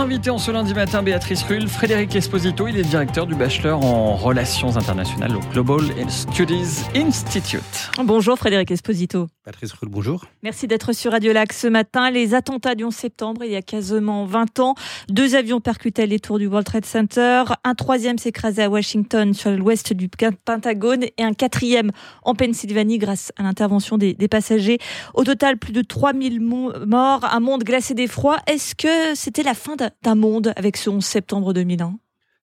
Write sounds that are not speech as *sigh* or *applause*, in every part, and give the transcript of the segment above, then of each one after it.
Invité en ce lundi matin, Béatrice Rull, Frédéric Esposito, il est directeur du bachelor en relations internationales au Global Studies Institute. Bonjour Frédéric Esposito. Patrice Rull, bonjour. Merci d'être sur Radio Lac ce matin. Les attentats du 11 septembre, il y a quasiment 20 ans, deux avions percutaient les tours du World Trade Center, un troisième s'écrasait à Washington sur l'ouest du Pentagone et un quatrième en Pennsylvanie grâce à l'intervention des, passagers. Au total, plus de 3000 morts, un monde glacé d'effroi. Est-ce que c'était la fin d'un monde avec ce 11 septembre 2001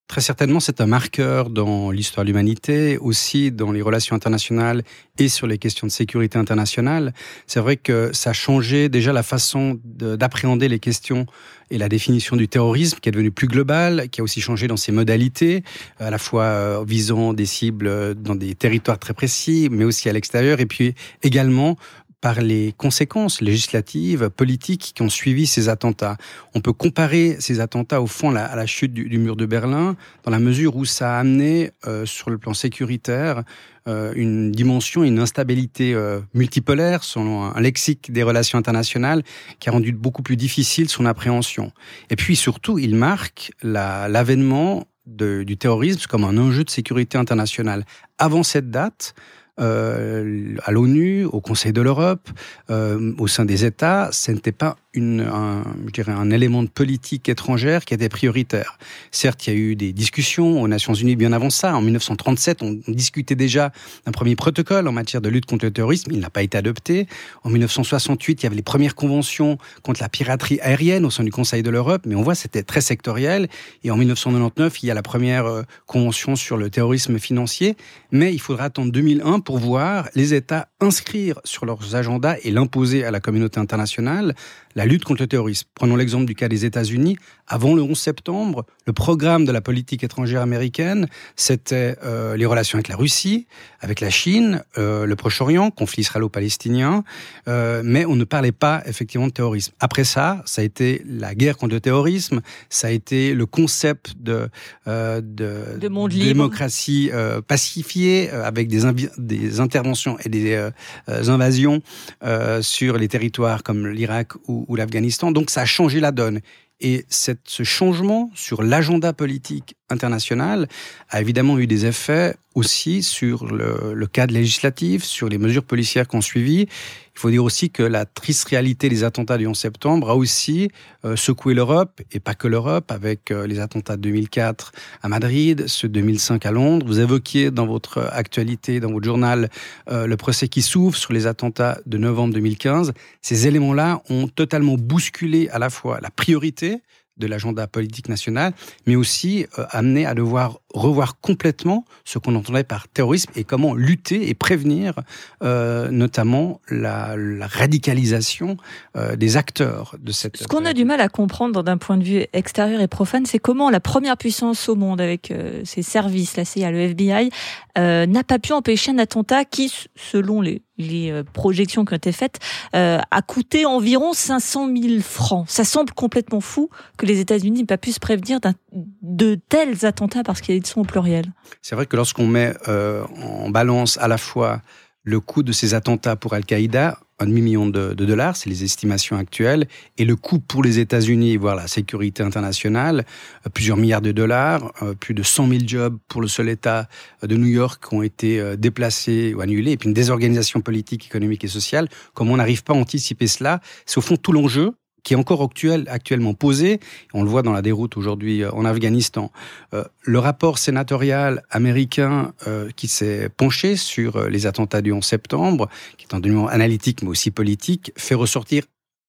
Très certainement, c'est un marqueur dans l'histoire de l'humanité, aussi dans les relations internationales et sur les questions de sécurité internationale. C'est vrai que ça a changé déjà la façon d'appréhender les questions et la définition du terrorisme qui est devenue plus globale, qui a aussi changé dans ses modalités, à la fois euh, visant des cibles dans des territoires très précis, mais aussi à l'extérieur, et puis également par les conséquences législatives, politiques qui ont suivi ces attentats. On peut comparer ces attentats au fond à la chute du, mur de Berlin, dans la mesure où ça a amené, euh, sur le plan sécuritaire, euh, une dimension, une instabilité euh, multipolaire, selon un lexique des relations internationales, qui a rendu beaucoup plus difficile son appréhension. Et puis surtout, il marque l'avènement du terrorisme comme un enjeu de sécurité internationale. Avant cette date, euh, à l'ONU, au Conseil de l'Europe, euh, au sein des États, ce n'était pas une, un, je dirais un élément de politique étrangère qui était prioritaire. Certes, il y a eu des discussions aux Nations Unies bien avant ça. En 1937, on, discutait déjà d'un premier protocole en matière de lutte contre le terrorisme. Il n'a pas été adopté. En 1968, il y avait les premières conventions contre la piraterie aérienne au sein du Conseil de l'Europe, mais on voit c'était très sectoriel. Et en 1999, il y a la première euh, convention sur le terrorisme financier. Mais il faudra attendre 2001 pour voir les États inscrire sur leurs agendas et l'imposer à la communauté internationale la lutte contre le terrorisme. Prenons l'exemple du cas des États-Unis. Avant le 11 septembre, le programme de la politique étrangère américaine, c'était euh, les relations avec la Russie, avec la Chine, euh, le Proche-Orient, conflit israélo-palestinien, euh, mais on ne parlait pas effectivement de terrorisme. Après ça, ça a été la guerre contre le terrorisme, ça a été le concept de, de, de démocratie pacifiée avec des, des interventions et des invasions sur les territoires comme l'Irak ou ou, l'Afghanistan. Donc ça a changé la donne. Et cette, ce changement sur l'agenda politique international a évidemment eu des effets aussi sur le, le cadre législatif, sur les mesures policières qu'on suivi. Il faut dire aussi que la triste réalité des attentats du 11 septembre a aussi euh, secoué l'Europe, et pas que l'Europe, avec euh, les attentats de 2004 à Madrid, ceux de 2005 à Londres. Vous évoquiez dans votre actualité, dans votre journal, euh, le procès qui s'ouvre sur les attentats de novembre 2015. Ces éléments-là ont totalement bousculé à la fois la priorité de l'agenda politique national, mais aussi euh, amené à devoir revoir complètement ce qu'on entendait par terrorisme et comment lutter et prévenir euh, notamment la, la radicalisation euh, des acteurs de cette... Ce qu'on a du mal à comprendre d'un point de vue extérieur et profane, c'est comment la première puissance au monde avec euh, ses services, la CIA, le FBI, euh, n'a pas pu empêcher un attentat qui, selon les les euh, projections qui ont été faites, euh, a coûté environ 500 000 francs. Ça semble complètement fou que les États-Unis n'aient pas pu se prévenir de tels attentats parce qu'ils sont au pluriel. C'est vrai que lorsqu'on met euh, en balance à la fois le coût de ces attentats pour Al-Qaïda, un demi-million de, dollars, c'est les estimations actuelles, et le coût pour les États-Unis, voire la sécurité internationale, euh, plusieurs milliards de dollars, euh, plus de 100 000 jobs pour le seul État de New York qui ont été déplacés ou annulés, et puis une désorganisation politique, économique et sociale. Comme on n'arrive pas à anticiper cela, c'est au fond tout l'enjeu qui est encore actuel, actuellement posé. On le voit dans la déroute aujourd'hui euh, en Afghanistan. Euh, le rapport sénatorial américain euh, qui s'est penché sur les attentats du 11 septembre, qui est un document analytique mais aussi politique, fait ressortir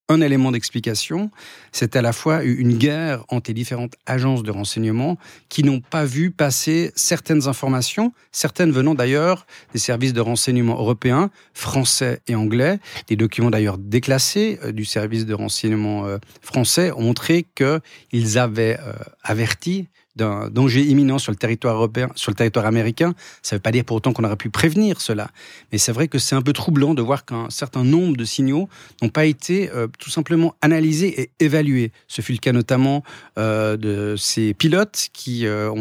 un élément d'explication, c'est à la fois une guerre entre les différentes agences de renseignement qui n'ont pas vu passer certaines informations, certaines venant d'ailleurs des services de renseignement européens, français et anglais. Des documents d'ailleurs déclassés euh, du service de renseignement euh, français ont montré qu'ils avaient euh, averti d'un danger imminent sur le territoire européen, sur le territoire américain, ça ne veut pas dire pour autant qu'on aurait pu prévenir cela. Mais c'est vrai que c'est un peu troublant de voir qu'un certain nombre de signaux n'ont pas été euh, tout simplement analysés et évalués. Ce fut le cas notamment euh, de ces pilotes qui euh,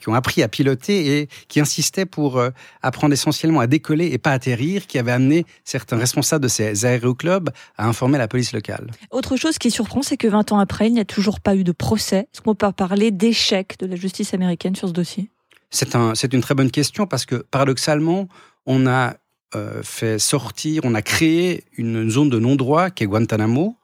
qui ont appris à piloter et qui insistaient pour apprendre essentiellement à décoller et pas atterrir, qui avaient amené certains responsables de ces aéroclubs à informer la police locale. Autre chose qui surprend, c'est que 20 ans après, il n'y a toujours pas eu de procès. Est-ce qu'on peut parler d'échec de la justice américaine sur ce dossier? C'est un, une très bonne question parce que paradoxalement, on a euh, fait sortir, on a créé une zone de non-droit qui est Guantanamo,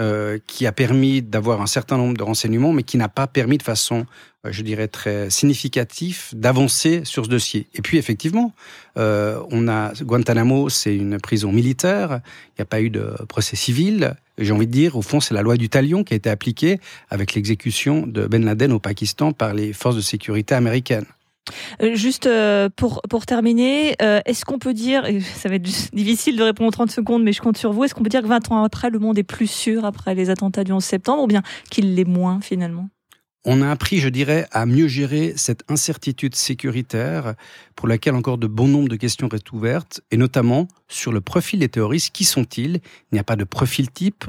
euh, qui a permis d'avoir un certain nombre de renseignements, mais qui n'a pas permis de façon, euh, je dirais, très significative d'avancer sur ce dossier. Et puis, effectivement, on a Guantanamo, c'est une prison militaire. Il n'y a pas eu de procès civil. J'ai envie de dire, au fond, c'est la loi du talion qui a été appliquée avec l'exécution de Ben Laden au Pakistan par les forces de sécurité américaines. Euh, juste euh, pour, pour terminer, euh, est-ce qu'on peut dire, ça va être *laughs* difficile de répondre en 30 secondes, mais je compte sur vous, est-ce qu'on peut dire que 20 ans après, le monde est plus sûr après les attentats du 11 septembre ou bien qu'il l'est moins finalement? On a appris, je dirais, à mieux gérer cette incertitude sécuritaire pour laquelle encore de bon nombre de questions restent ouvertes, et notamment sur le profil des terroristes. Qui sont-ils? Il n'y a pas de profil type.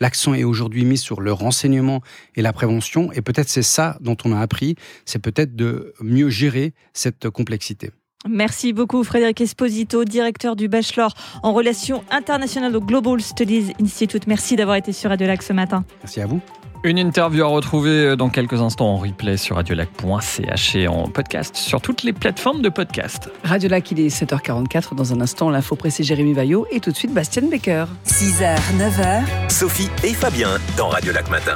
L'accent est aujourd'hui mis sur le renseignement et la prévention, et peut-être c'est ça dont on a appris, c'est peut-être de mieux gérer cette complexité. Merci beaucoup Frédéric Esposito, directeur du bachelor en relations internationales au Global Studies Institute. Merci d'avoir été sur Radio Lac ce matin. Merci à vous. Une interview à retrouver dans quelques instants en replay sur radiolac.ch et en podcast sur toutes les plateformes de podcast. Radio Lac, il est 7h44. Dans un instant, l'info pressée Jérémy Vaillot et tout de suite Bastien Becker. 6h, 9h. Sophie et Fabien dans Radio Lac Matin.